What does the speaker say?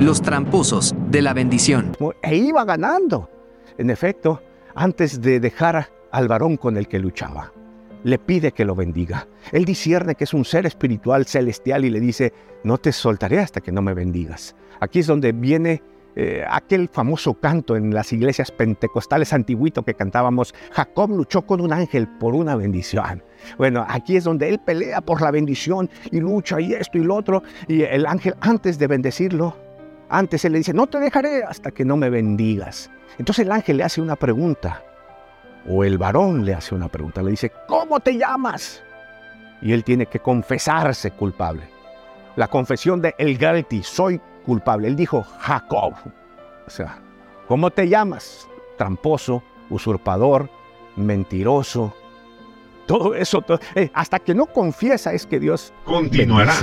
los tramposos de la bendición. E iba ganando. En efecto, antes de dejar al varón con el que luchaba, le pide que lo bendiga. Él discierne que es un ser espiritual celestial y le dice, no te soltaré hasta que no me bendigas. Aquí es donde viene eh, aquel famoso canto en las iglesias pentecostales antiguito que cantábamos, Jacob luchó con un ángel por una bendición. Bueno, aquí es donde él pelea por la bendición y lucha y esto y lo otro. Y el ángel antes de bendecirlo, antes él le dice, no te dejaré hasta que no me bendigas. Entonces el ángel le hace una pregunta, o el varón le hace una pregunta, le dice, ¿cómo te llamas? Y él tiene que confesarse culpable. La confesión de el guilty, soy culpable. Él dijo, Jacob. O sea, ¿cómo te llamas? Tramposo, usurpador, mentiroso. Todo eso, eh, hasta que no confiesa es que Dios continuará.